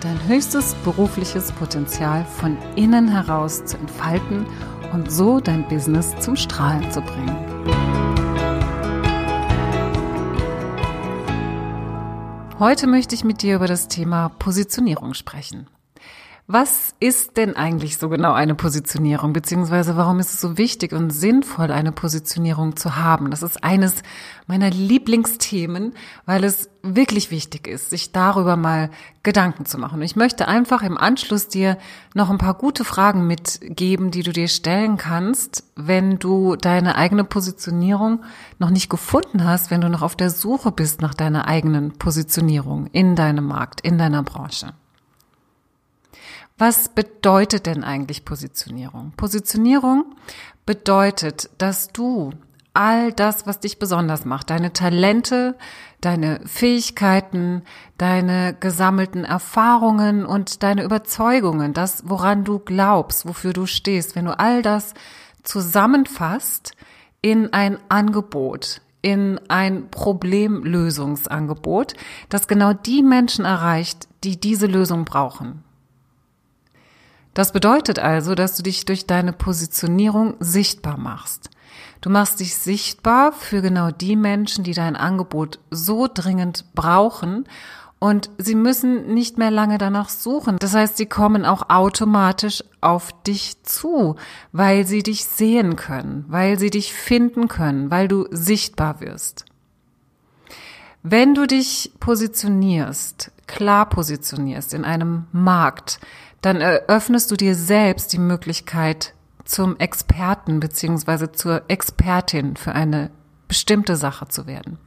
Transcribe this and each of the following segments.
dein höchstes berufliches Potenzial von innen heraus zu entfalten und so dein Business zum Strahlen zu bringen. Heute möchte ich mit dir über das Thema Positionierung sprechen. Was ist denn eigentlich so genau eine Positionierung, beziehungsweise warum ist es so wichtig und sinnvoll, eine Positionierung zu haben? Das ist eines meiner Lieblingsthemen, weil es wirklich wichtig ist, sich darüber mal Gedanken zu machen. Ich möchte einfach im Anschluss dir noch ein paar gute Fragen mitgeben, die du dir stellen kannst, wenn du deine eigene Positionierung noch nicht gefunden hast, wenn du noch auf der Suche bist nach deiner eigenen Positionierung in deinem Markt, in deiner Branche. Was bedeutet denn eigentlich Positionierung? Positionierung bedeutet, dass du all das, was dich besonders macht, deine Talente, deine Fähigkeiten, deine gesammelten Erfahrungen und deine Überzeugungen, das, woran du glaubst, wofür du stehst, wenn du all das zusammenfasst in ein Angebot, in ein Problemlösungsangebot, das genau die Menschen erreicht, die diese Lösung brauchen. Das bedeutet also, dass du dich durch deine Positionierung sichtbar machst. Du machst dich sichtbar für genau die Menschen, die dein Angebot so dringend brauchen und sie müssen nicht mehr lange danach suchen. Das heißt, sie kommen auch automatisch auf dich zu, weil sie dich sehen können, weil sie dich finden können, weil du sichtbar wirst. Wenn du dich positionierst, klar positionierst in einem Markt, dann eröffnest du dir selbst die Möglichkeit zum Experten beziehungsweise zur Expertin für eine bestimmte Sache zu werden.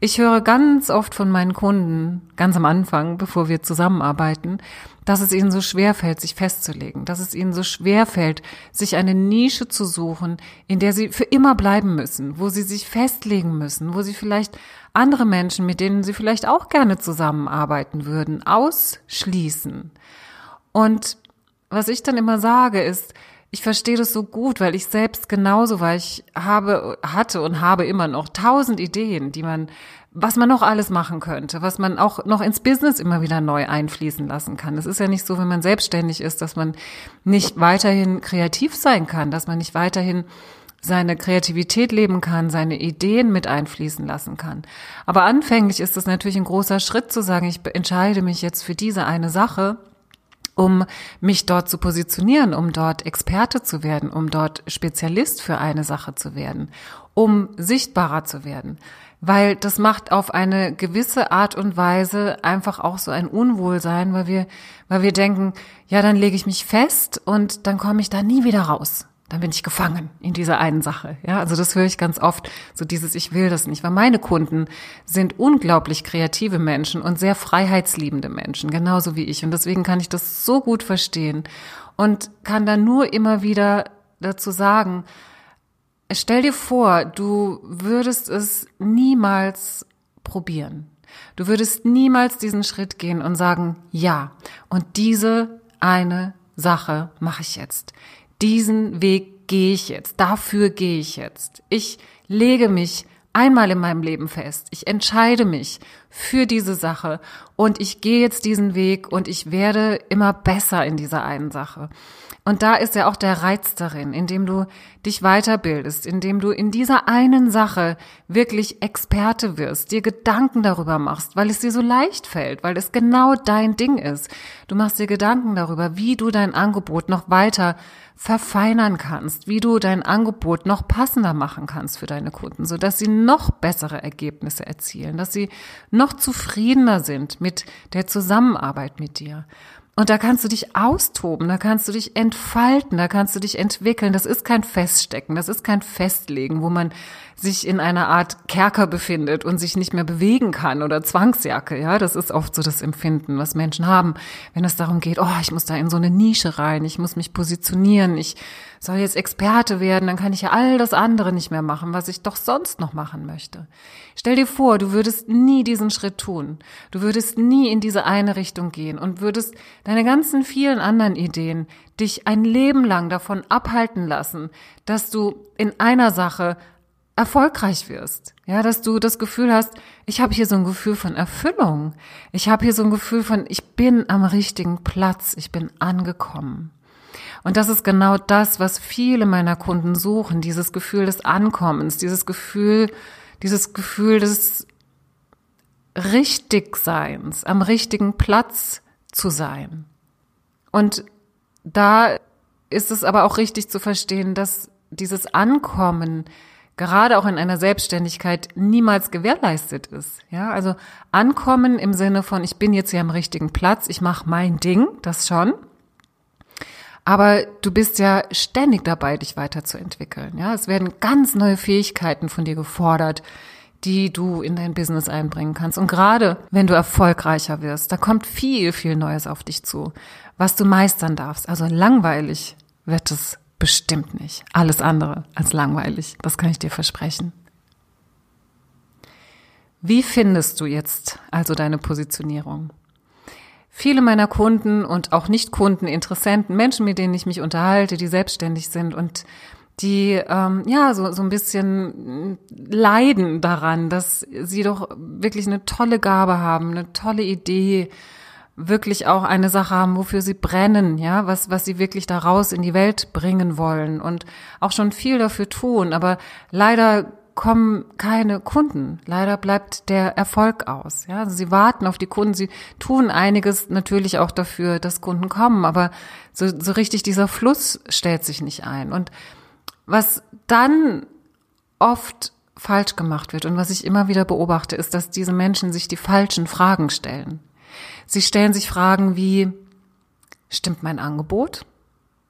Ich höre ganz oft von meinen Kunden, ganz am Anfang, bevor wir zusammenarbeiten, dass es ihnen so schwer fällt, sich festzulegen, dass es ihnen so schwer fällt, sich eine Nische zu suchen, in der sie für immer bleiben müssen, wo sie sich festlegen müssen, wo sie vielleicht andere Menschen, mit denen sie vielleicht auch gerne zusammenarbeiten würden, ausschließen. Und was ich dann immer sage ist, ich verstehe das so gut, weil ich selbst genauso war. Ich habe, hatte und habe immer noch tausend Ideen, die man, was man noch alles machen könnte, was man auch noch ins Business immer wieder neu einfließen lassen kann. Es ist ja nicht so, wenn man selbstständig ist, dass man nicht weiterhin kreativ sein kann, dass man nicht weiterhin seine Kreativität leben kann, seine Ideen mit einfließen lassen kann. Aber anfänglich ist es natürlich ein großer Schritt zu sagen, ich entscheide mich jetzt für diese eine Sache um mich dort zu positionieren, um dort Experte zu werden, um dort Spezialist für eine Sache zu werden, um sichtbarer zu werden. Weil das macht auf eine gewisse Art und Weise einfach auch so ein Unwohlsein, weil wir, weil wir denken, ja, dann lege ich mich fest und dann komme ich da nie wieder raus dann bin ich gefangen in dieser einen Sache. Ja, also das höre ich ganz oft, so dieses Ich will das nicht, weil meine Kunden sind unglaublich kreative Menschen und sehr freiheitsliebende Menschen, genauso wie ich. Und deswegen kann ich das so gut verstehen und kann dann nur immer wieder dazu sagen, stell dir vor, du würdest es niemals probieren. Du würdest niemals diesen Schritt gehen und sagen, ja, und diese eine Sache mache ich jetzt diesen Weg gehe ich jetzt, dafür gehe ich jetzt. Ich lege mich einmal in meinem Leben fest. Ich entscheide mich für diese Sache und ich gehe jetzt diesen Weg und ich werde immer besser in dieser einen Sache. Und da ist ja auch der Reiz darin, indem du dich weiterbildest, indem du in dieser einen Sache wirklich Experte wirst, dir Gedanken darüber machst, weil es dir so leicht fällt, weil es genau dein Ding ist. Du machst dir Gedanken darüber, wie du dein Angebot noch weiter verfeinern kannst, wie du dein Angebot noch passender machen kannst für deine Kunden, so dass sie noch bessere Ergebnisse erzielen, dass sie noch zufriedener sind mit der Zusammenarbeit mit dir. Und da kannst du dich austoben, da kannst du dich entfalten, da kannst du dich entwickeln. Das ist kein Feststecken, das ist kein Festlegen, wo man sich in einer Art Kerker befindet und sich nicht mehr bewegen kann oder Zwangsjacke. Ja, das ist oft so das Empfinden, was Menschen haben, wenn es darum geht, oh, ich muss da in so eine Nische rein, ich muss mich positionieren, ich soll jetzt Experte werden, dann kann ich ja all das andere nicht mehr machen, was ich doch sonst noch machen möchte. Stell dir vor, du würdest nie diesen Schritt tun. Du würdest nie in diese eine Richtung gehen und würdest deine ganzen vielen anderen Ideen dich ein Leben lang davon abhalten lassen, dass du in einer Sache erfolgreich wirst. Ja, dass du das Gefühl hast, ich habe hier so ein Gefühl von Erfüllung. Ich habe hier so ein Gefühl von, ich bin am richtigen Platz, ich bin angekommen. Und das ist genau das, was viele meiner Kunden suchen, dieses Gefühl des Ankommens, dieses Gefühl, dieses Gefühl des Richtigseins, am richtigen Platz zu sein. Und da ist es aber auch richtig zu verstehen, dass dieses Ankommen gerade auch in einer Selbstständigkeit niemals gewährleistet ist. Ja, also Ankommen im Sinne von ich bin jetzt hier am richtigen Platz, ich mache mein Ding, das schon. Aber du bist ja ständig dabei, dich weiterzuentwickeln. Ja, es werden ganz neue Fähigkeiten von dir gefordert, die du in dein Business einbringen kannst. Und gerade wenn du erfolgreicher wirst, da kommt viel, viel Neues auf dich zu, was du meistern darfst. Also langweilig wird es bestimmt nicht. Alles andere als langweilig. Das kann ich dir versprechen. Wie findest du jetzt also deine Positionierung? viele meiner Kunden und auch Nicht-Kunden, Interessenten, Menschen, mit denen ich mich unterhalte, die selbstständig sind und die ähm, ja so so ein bisschen leiden daran, dass sie doch wirklich eine tolle Gabe haben, eine tolle Idee, wirklich auch eine Sache haben, wofür sie brennen, ja, was was sie wirklich daraus in die Welt bringen wollen und auch schon viel dafür tun, aber leider kommen keine Kunden. Leider bleibt der Erfolg aus. Ja, also sie warten auf die Kunden. Sie tun einiges natürlich auch dafür, dass Kunden kommen, aber so, so richtig dieser Fluss stellt sich nicht ein. Und was dann oft falsch gemacht wird und was ich immer wieder beobachte, ist, dass diese Menschen sich die falschen Fragen stellen. Sie stellen sich Fragen wie, stimmt mein Angebot?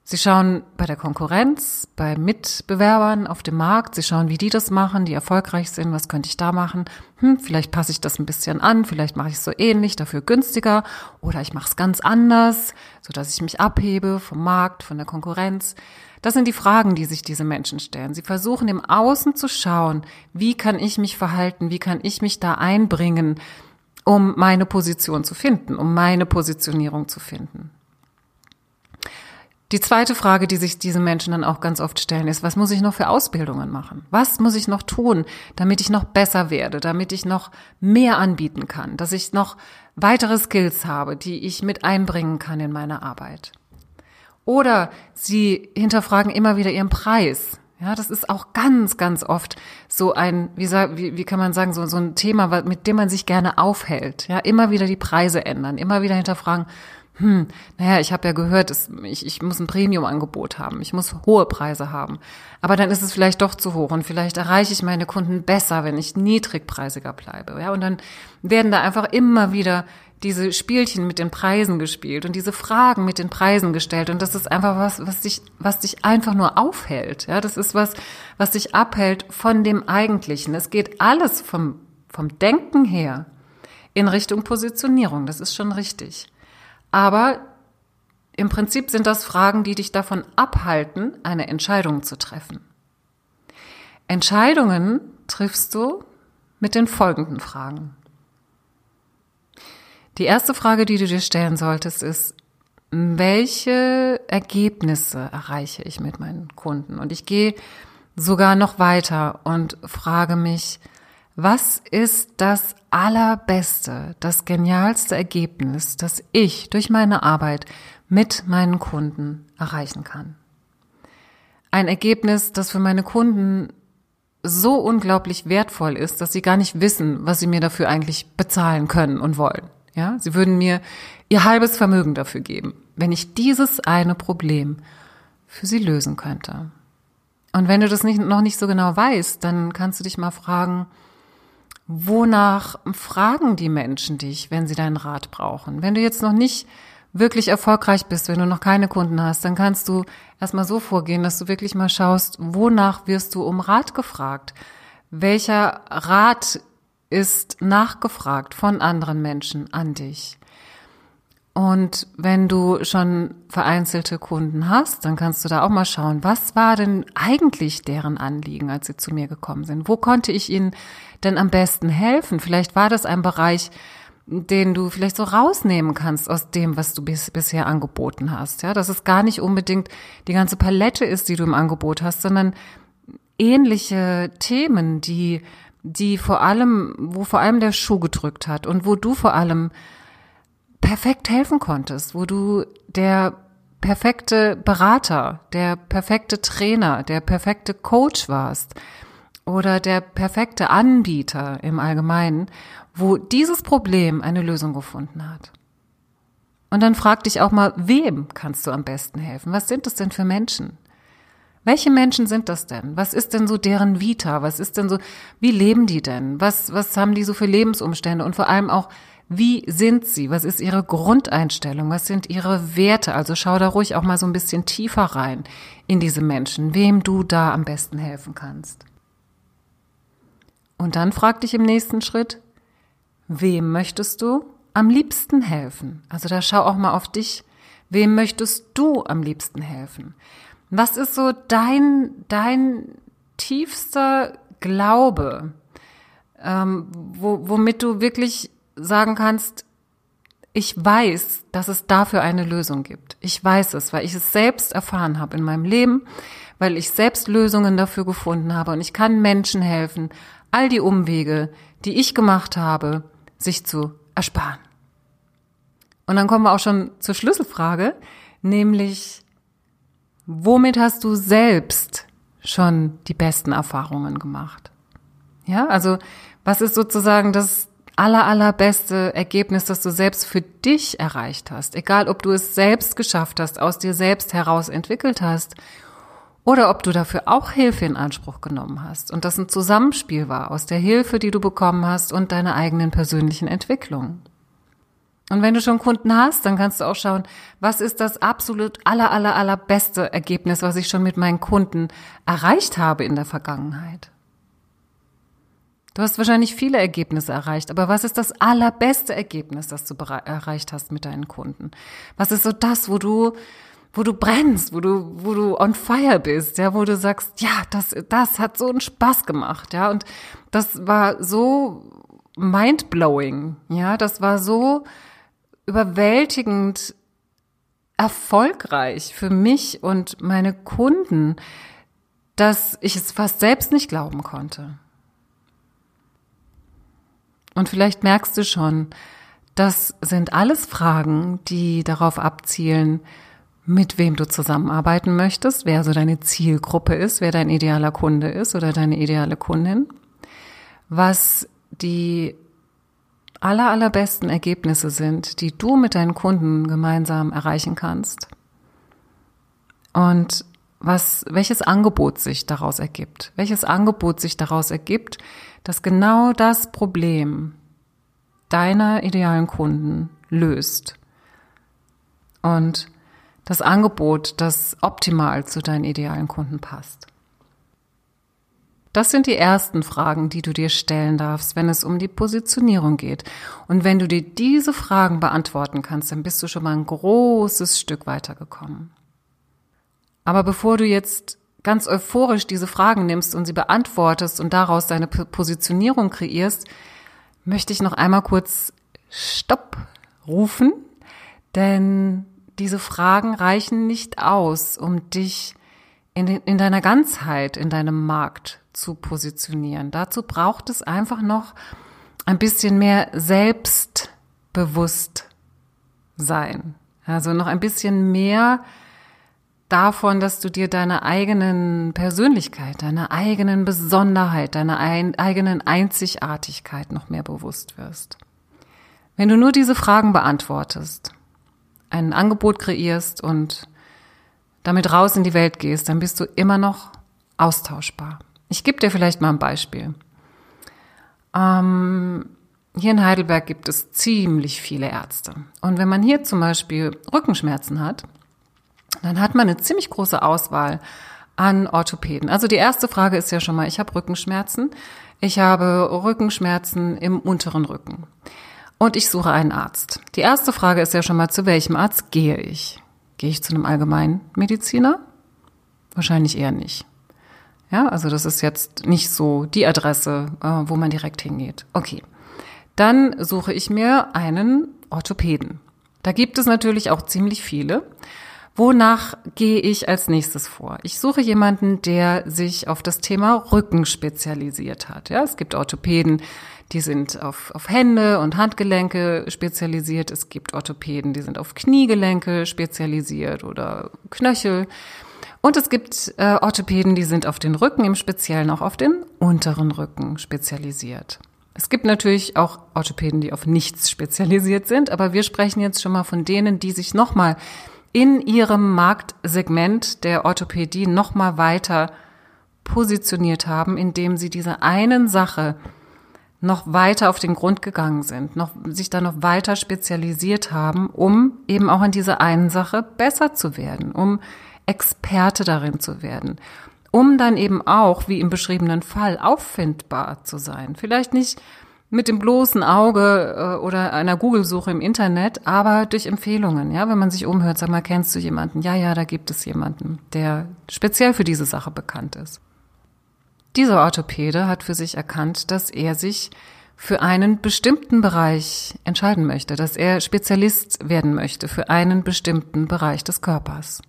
Sie schauen bei der Konkurrenz, bei Mitbewerbern auf dem Markt, sie schauen, wie die das machen, die erfolgreich sind, was könnte ich da machen? Hm, vielleicht passe ich das ein bisschen an, vielleicht mache ich es so ähnlich, dafür günstiger oder ich mache es ganz anders, so dass ich mich abhebe vom Markt, von der Konkurrenz. Das sind die Fragen, die sich diese Menschen stellen. Sie versuchen im Außen zu schauen, wie kann ich mich verhalten, wie kann ich mich da einbringen, um meine Position zu finden, um meine Positionierung zu finden. Die zweite Frage, die sich diese Menschen dann auch ganz oft stellen, ist, was muss ich noch für Ausbildungen machen? Was muss ich noch tun, damit ich noch besser werde, damit ich noch mehr anbieten kann, dass ich noch weitere Skills habe, die ich mit einbringen kann in meine Arbeit? Oder sie hinterfragen immer wieder ihren Preis. Ja, das ist auch ganz, ganz oft so ein, wie, wie, wie kann man sagen, so, so ein Thema, mit dem man sich gerne aufhält. Ja, immer wieder die Preise ändern, immer wieder hinterfragen, hm, naja, ich habe ja gehört, es, ich, ich muss ein Premium-Angebot haben, ich muss hohe Preise haben. Aber dann ist es vielleicht doch zu hoch und vielleicht erreiche ich meine Kunden besser, wenn ich niedrigpreisiger bleibe. Ja, und dann werden da einfach immer wieder diese Spielchen mit den Preisen gespielt und diese Fragen mit den Preisen gestellt. Und das ist einfach was, was dich, was dich einfach nur aufhält. Ja, das ist was, was dich abhält von dem Eigentlichen. Es geht alles vom, vom Denken her in Richtung Positionierung. Das ist schon richtig. Aber im Prinzip sind das Fragen, die dich davon abhalten, eine Entscheidung zu treffen. Entscheidungen triffst du mit den folgenden Fragen. Die erste Frage, die du dir stellen solltest, ist, welche Ergebnisse erreiche ich mit meinen Kunden? Und ich gehe sogar noch weiter und frage mich, was ist das allerbeste, das genialste Ergebnis, das ich durch meine Arbeit mit meinen Kunden erreichen kann? Ein Ergebnis, das für meine Kunden so unglaublich wertvoll ist, dass sie gar nicht wissen, was sie mir dafür eigentlich bezahlen können und wollen. Ja, sie würden mir ihr halbes Vermögen dafür geben, wenn ich dieses eine Problem für sie lösen könnte. Und wenn du das nicht, noch nicht so genau weißt, dann kannst du dich mal fragen, Wonach fragen die Menschen dich, wenn sie deinen Rat brauchen? Wenn du jetzt noch nicht wirklich erfolgreich bist, wenn du noch keine Kunden hast, dann kannst du erstmal so vorgehen, dass du wirklich mal schaust, wonach wirst du um Rat gefragt? Welcher Rat ist nachgefragt von anderen Menschen an dich? Und wenn du schon vereinzelte Kunden hast, dann kannst du da auch mal schauen, was war denn eigentlich deren Anliegen, als sie zu mir gekommen sind? Wo konnte ich ihnen denn am besten helfen? Vielleicht war das ein Bereich, den du vielleicht so rausnehmen kannst aus dem, was du bis, bisher angeboten hast. Ja, dass es gar nicht unbedingt die ganze Palette ist, die du im Angebot hast, sondern ähnliche Themen, die, die vor allem, wo vor allem der Schuh gedrückt hat und wo du vor allem perfekt helfen konntest, wo du der perfekte Berater, der perfekte Trainer, der perfekte Coach warst oder der perfekte Anbieter im Allgemeinen, wo dieses Problem eine Lösung gefunden hat. Und dann frag dich auch mal, wem kannst du am besten helfen? Was sind das denn für Menschen? Welche Menschen sind das denn? Was ist denn so deren Vita? Was ist denn so, wie leben die denn? Was, was haben die so für Lebensumstände? Und vor allem auch, wie sind sie? Was ist ihre Grundeinstellung? Was sind ihre Werte? Also schau da ruhig auch mal so ein bisschen tiefer rein in diese Menschen, wem du da am besten helfen kannst. Und dann frag dich im nächsten Schritt, wem möchtest du am liebsten helfen? Also da schau auch mal auf dich. Wem möchtest du am liebsten helfen? Was ist so dein, dein tiefster Glaube, ähm, wo, womit du wirklich sagen kannst, ich weiß, dass es dafür eine Lösung gibt. Ich weiß es, weil ich es selbst erfahren habe in meinem Leben, weil ich selbst Lösungen dafür gefunden habe und ich kann Menschen helfen, all die Umwege, die ich gemacht habe, sich zu ersparen. Und dann kommen wir auch schon zur Schlüsselfrage, nämlich, womit hast du selbst schon die besten Erfahrungen gemacht? Ja, also was ist sozusagen das aller, allerbeste Ergebnis, das du selbst für dich erreicht hast. Egal, ob du es selbst geschafft hast, aus dir selbst heraus entwickelt hast oder ob du dafür auch Hilfe in Anspruch genommen hast und das ein Zusammenspiel war aus der Hilfe, die du bekommen hast und deiner eigenen persönlichen Entwicklung. Und wenn du schon Kunden hast, dann kannst du auch schauen, was ist das absolut aller, aller, allerbeste Ergebnis, was ich schon mit meinen Kunden erreicht habe in der Vergangenheit. Du hast wahrscheinlich viele Ergebnisse erreicht, aber was ist das allerbeste Ergebnis, das du erreicht hast mit deinen Kunden? Was ist so das, wo du, wo du brennst, wo du, wo du on fire bist, ja, wo du sagst, ja, das, das hat so einen Spaß gemacht, ja, und das war so mindblowing, ja, das war so überwältigend erfolgreich für mich und meine Kunden, dass ich es fast selbst nicht glauben konnte. Und vielleicht merkst du schon, das sind alles Fragen, die darauf abzielen, mit wem du zusammenarbeiten möchtest, wer so deine Zielgruppe ist, wer dein idealer Kunde ist oder deine ideale Kundin, was die aller, allerbesten Ergebnisse sind, die du mit deinen Kunden gemeinsam erreichen kannst. Und was, welches Angebot sich daraus ergibt, welches Angebot sich daraus ergibt, dass genau das Problem deiner idealen Kunden löst und das Angebot, das optimal zu deinen idealen Kunden passt. Das sind die ersten Fragen, die du dir stellen darfst, wenn es um die Positionierung geht. Und wenn du dir diese Fragen beantworten kannst, dann bist du schon mal ein großes Stück weitergekommen. Aber bevor du jetzt ganz euphorisch diese Fragen nimmst und sie beantwortest und daraus deine Positionierung kreierst, möchte ich noch einmal kurz Stopp rufen, denn diese Fragen reichen nicht aus, um dich in, in deiner Ganzheit, in deinem Markt zu positionieren. Dazu braucht es einfach noch ein bisschen mehr Selbstbewusstsein. Also noch ein bisschen mehr davon, dass du dir deiner eigenen Persönlichkeit, deiner eigenen Besonderheit, deiner ein, eigenen Einzigartigkeit noch mehr bewusst wirst. Wenn du nur diese Fragen beantwortest, ein Angebot kreierst und damit raus in die Welt gehst, dann bist du immer noch austauschbar. Ich gebe dir vielleicht mal ein Beispiel. Ähm, hier in Heidelberg gibt es ziemlich viele Ärzte. Und wenn man hier zum Beispiel Rückenschmerzen hat, dann hat man eine ziemlich große Auswahl an Orthopäden. Also die erste Frage ist ja schon mal, ich habe Rückenschmerzen. Ich habe Rückenschmerzen im unteren Rücken. Und ich suche einen Arzt. Die erste Frage ist ja schon mal, zu welchem Arzt gehe ich? Gehe ich zu einem Allgemeinmediziner? Wahrscheinlich eher nicht. Ja, also das ist jetzt nicht so die Adresse, äh, wo man direkt hingeht. Okay. Dann suche ich mir einen Orthopäden. Da gibt es natürlich auch ziemlich viele. Wonach gehe ich als nächstes vor? Ich suche jemanden, der sich auf das Thema Rücken spezialisiert hat. Ja, es gibt Orthopäden, die sind auf, auf Hände und Handgelenke spezialisiert. Es gibt Orthopäden, die sind auf Kniegelenke spezialisiert oder Knöchel. Und es gibt äh, Orthopäden, die sind auf den Rücken, im Speziellen auch auf den unteren Rücken spezialisiert. Es gibt natürlich auch Orthopäden, die auf nichts spezialisiert sind, aber wir sprechen jetzt schon mal von denen, die sich nochmal in ihrem Marktsegment der Orthopädie nochmal weiter positioniert haben, indem sie diese einen Sache noch weiter auf den Grund gegangen sind, noch, sich da noch weiter spezialisiert haben, um eben auch in dieser einen Sache besser zu werden, um Experte darin zu werden, um dann eben auch, wie im beschriebenen Fall, auffindbar zu sein. Vielleicht nicht mit dem bloßen Auge äh, oder einer Google-Suche im Internet, aber durch Empfehlungen. Ja, wenn man sich umhört, sag mal, kennst du jemanden? Ja, ja, da gibt es jemanden, der speziell für diese Sache bekannt ist. Dieser Orthopäde hat für sich erkannt, dass er sich für einen bestimmten Bereich entscheiden möchte, dass er Spezialist werden möchte für einen bestimmten Bereich des Körpers.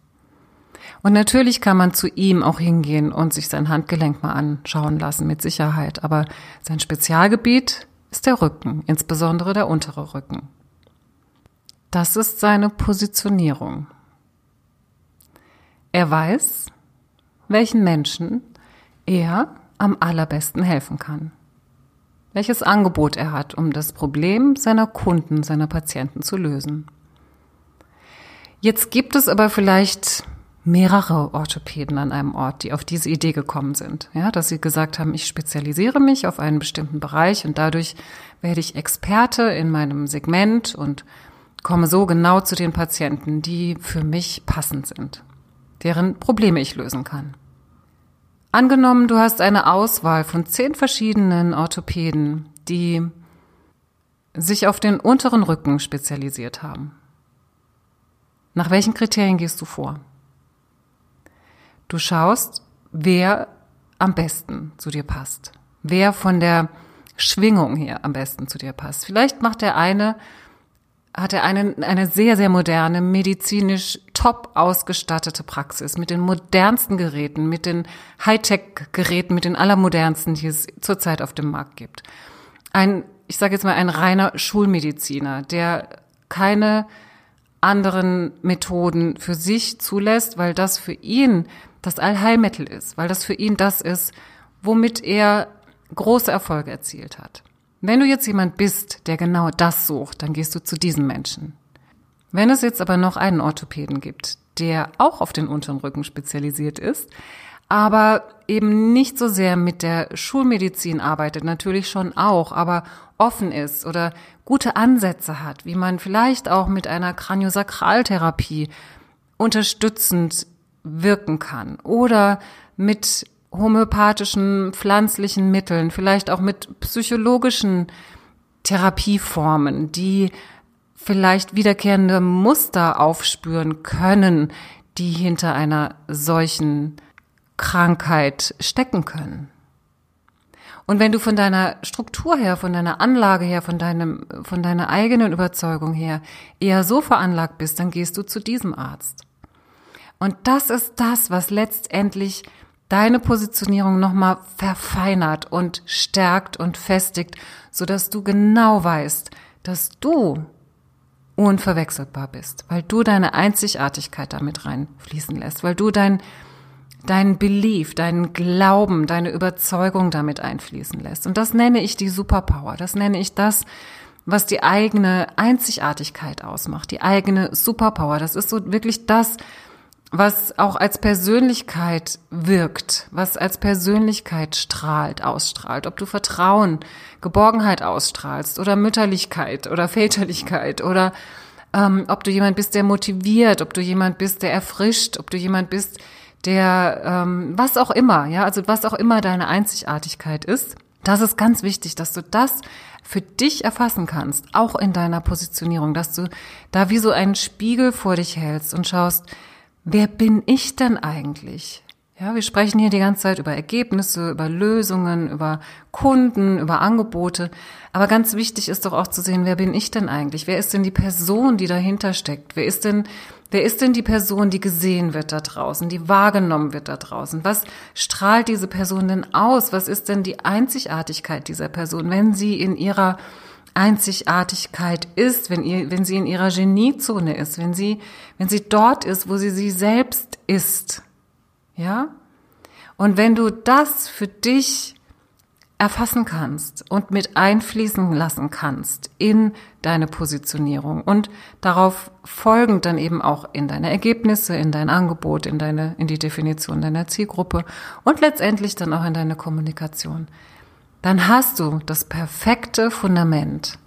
Und natürlich kann man zu ihm auch hingehen und sich sein Handgelenk mal anschauen lassen, mit Sicherheit. Aber sein Spezialgebiet ist der Rücken, insbesondere der untere Rücken. Das ist seine Positionierung. Er weiß, welchen Menschen er am allerbesten helfen kann. Welches Angebot er hat, um das Problem seiner Kunden, seiner Patienten zu lösen. Jetzt gibt es aber vielleicht mehrere Orthopäden an einem Ort, die auf diese Idee gekommen sind. Ja, dass sie gesagt haben, ich spezialisiere mich auf einen bestimmten Bereich und dadurch werde ich Experte in meinem Segment und komme so genau zu den Patienten, die für mich passend sind, deren Probleme ich lösen kann. Angenommen, du hast eine Auswahl von zehn verschiedenen Orthopäden, die sich auf den unteren Rücken spezialisiert haben. Nach welchen Kriterien gehst du vor? Du schaust, wer am besten zu dir passt. Wer von der Schwingung her am besten zu dir passt. Vielleicht macht der eine, hat er eine, eine sehr, sehr moderne, medizinisch top ausgestattete Praxis mit den modernsten Geräten, mit den Hightech-Geräten, mit den allermodernsten, die es zurzeit auf dem Markt gibt. Ein, ich sage jetzt mal, ein reiner Schulmediziner, der keine anderen Methoden für sich zulässt, weil das für ihn das Allheilmittel ist, weil das für ihn das ist, womit er große Erfolge erzielt hat. Wenn du jetzt jemand bist, der genau das sucht, dann gehst du zu diesem Menschen. Wenn es jetzt aber noch einen Orthopäden gibt, der auch auf den unteren Rücken spezialisiert ist, aber eben nicht so sehr mit der Schulmedizin arbeitet, natürlich schon auch, aber offen ist oder gute Ansätze hat, wie man vielleicht auch mit einer Kraniosakraltherapie unterstützend wirken kann oder mit homöopathischen pflanzlichen Mitteln, vielleicht auch mit psychologischen Therapieformen, die vielleicht wiederkehrende Muster aufspüren können, die hinter einer solchen Krankheit stecken können. Und wenn du von deiner Struktur her, von deiner Anlage her, von deinem, von deiner eigenen Überzeugung her eher so veranlagt bist, dann gehst du zu diesem Arzt. Und das ist das, was letztendlich deine Positionierung nochmal verfeinert und stärkt und festigt, sodass du genau weißt, dass du unverwechselbar bist, weil du deine Einzigartigkeit damit reinfließen lässt, weil du dein, dein Belief, deinen Glauben, deine Überzeugung damit einfließen lässt. Und das nenne ich die Superpower. Das nenne ich das, was die eigene Einzigartigkeit ausmacht, die eigene Superpower. Das ist so wirklich das, was auch als Persönlichkeit wirkt, was als Persönlichkeit strahlt, ausstrahlt, ob du Vertrauen, Geborgenheit ausstrahlst oder Mütterlichkeit oder Väterlichkeit oder ähm, ob du jemand bist, der motiviert, ob du jemand bist, der erfrischt, ob du jemand bist, der ähm, was auch immer, ja, also was auch immer deine Einzigartigkeit ist. Das ist ganz wichtig, dass du das für dich erfassen kannst, auch in deiner Positionierung, dass du da wie so einen Spiegel vor dich hältst und schaust, wer bin ich denn eigentlich? Ja, wir sprechen hier die ganze Zeit über Ergebnisse, über Lösungen, über Kunden, über Angebote. Aber ganz wichtig ist doch auch zu sehen, wer bin ich denn eigentlich? Wer ist denn die Person, die dahinter steckt? Wer ist denn, wer ist denn die Person, die gesehen wird da draußen, die wahrgenommen wird da draußen? Was strahlt diese Person denn aus? Was ist denn die Einzigartigkeit dieser Person, wenn sie in ihrer Einzigartigkeit ist, wenn ihr, wenn sie in ihrer Geniezone ist, wenn sie, wenn sie dort ist, wo sie sie selbst ist? Ja? Und wenn du das für dich erfassen kannst und mit einfließen lassen kannst in deine Positionierung und darauf folgend dann eben auch in deine Ergebnisse, in dein Angebot, in deine, in die Definition deiner Zielgruppe und letztendlich dann auch in deine Kommunikation, dann hast du das perfekte Fundament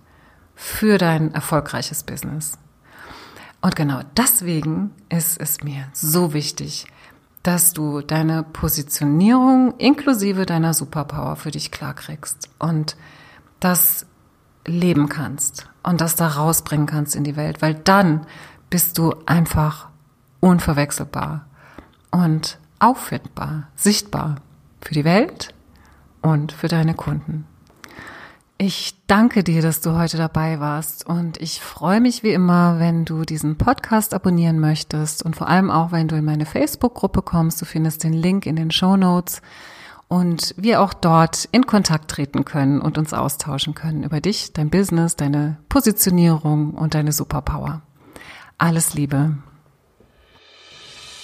für dein erfolgreiches Business. Und genau deswegen ist es mir so wichtig, dass du deine Positionierung inklusive deiner Superpower für dich klarkriegst und das leben kannst und das da rausbringen kannst in die Welt, weil dann bist du einfach unverwechselbar und auffindbar, sichtbar für die Welt und für deine Kunden. Ich danke dir, dass du heute dabei warst und ich freue mich wie immer, wenn du diesen Podcast abonnieren möchtest und vor allem auch, wenn du in meine Facebook-Gruppe kommst. Du findest den Link in den Show Notes und wir auch dort in Kontakt treten können und uns austauschen können über dich, dein Business, deine Positionierung und deine Superpower. Alles Liebe.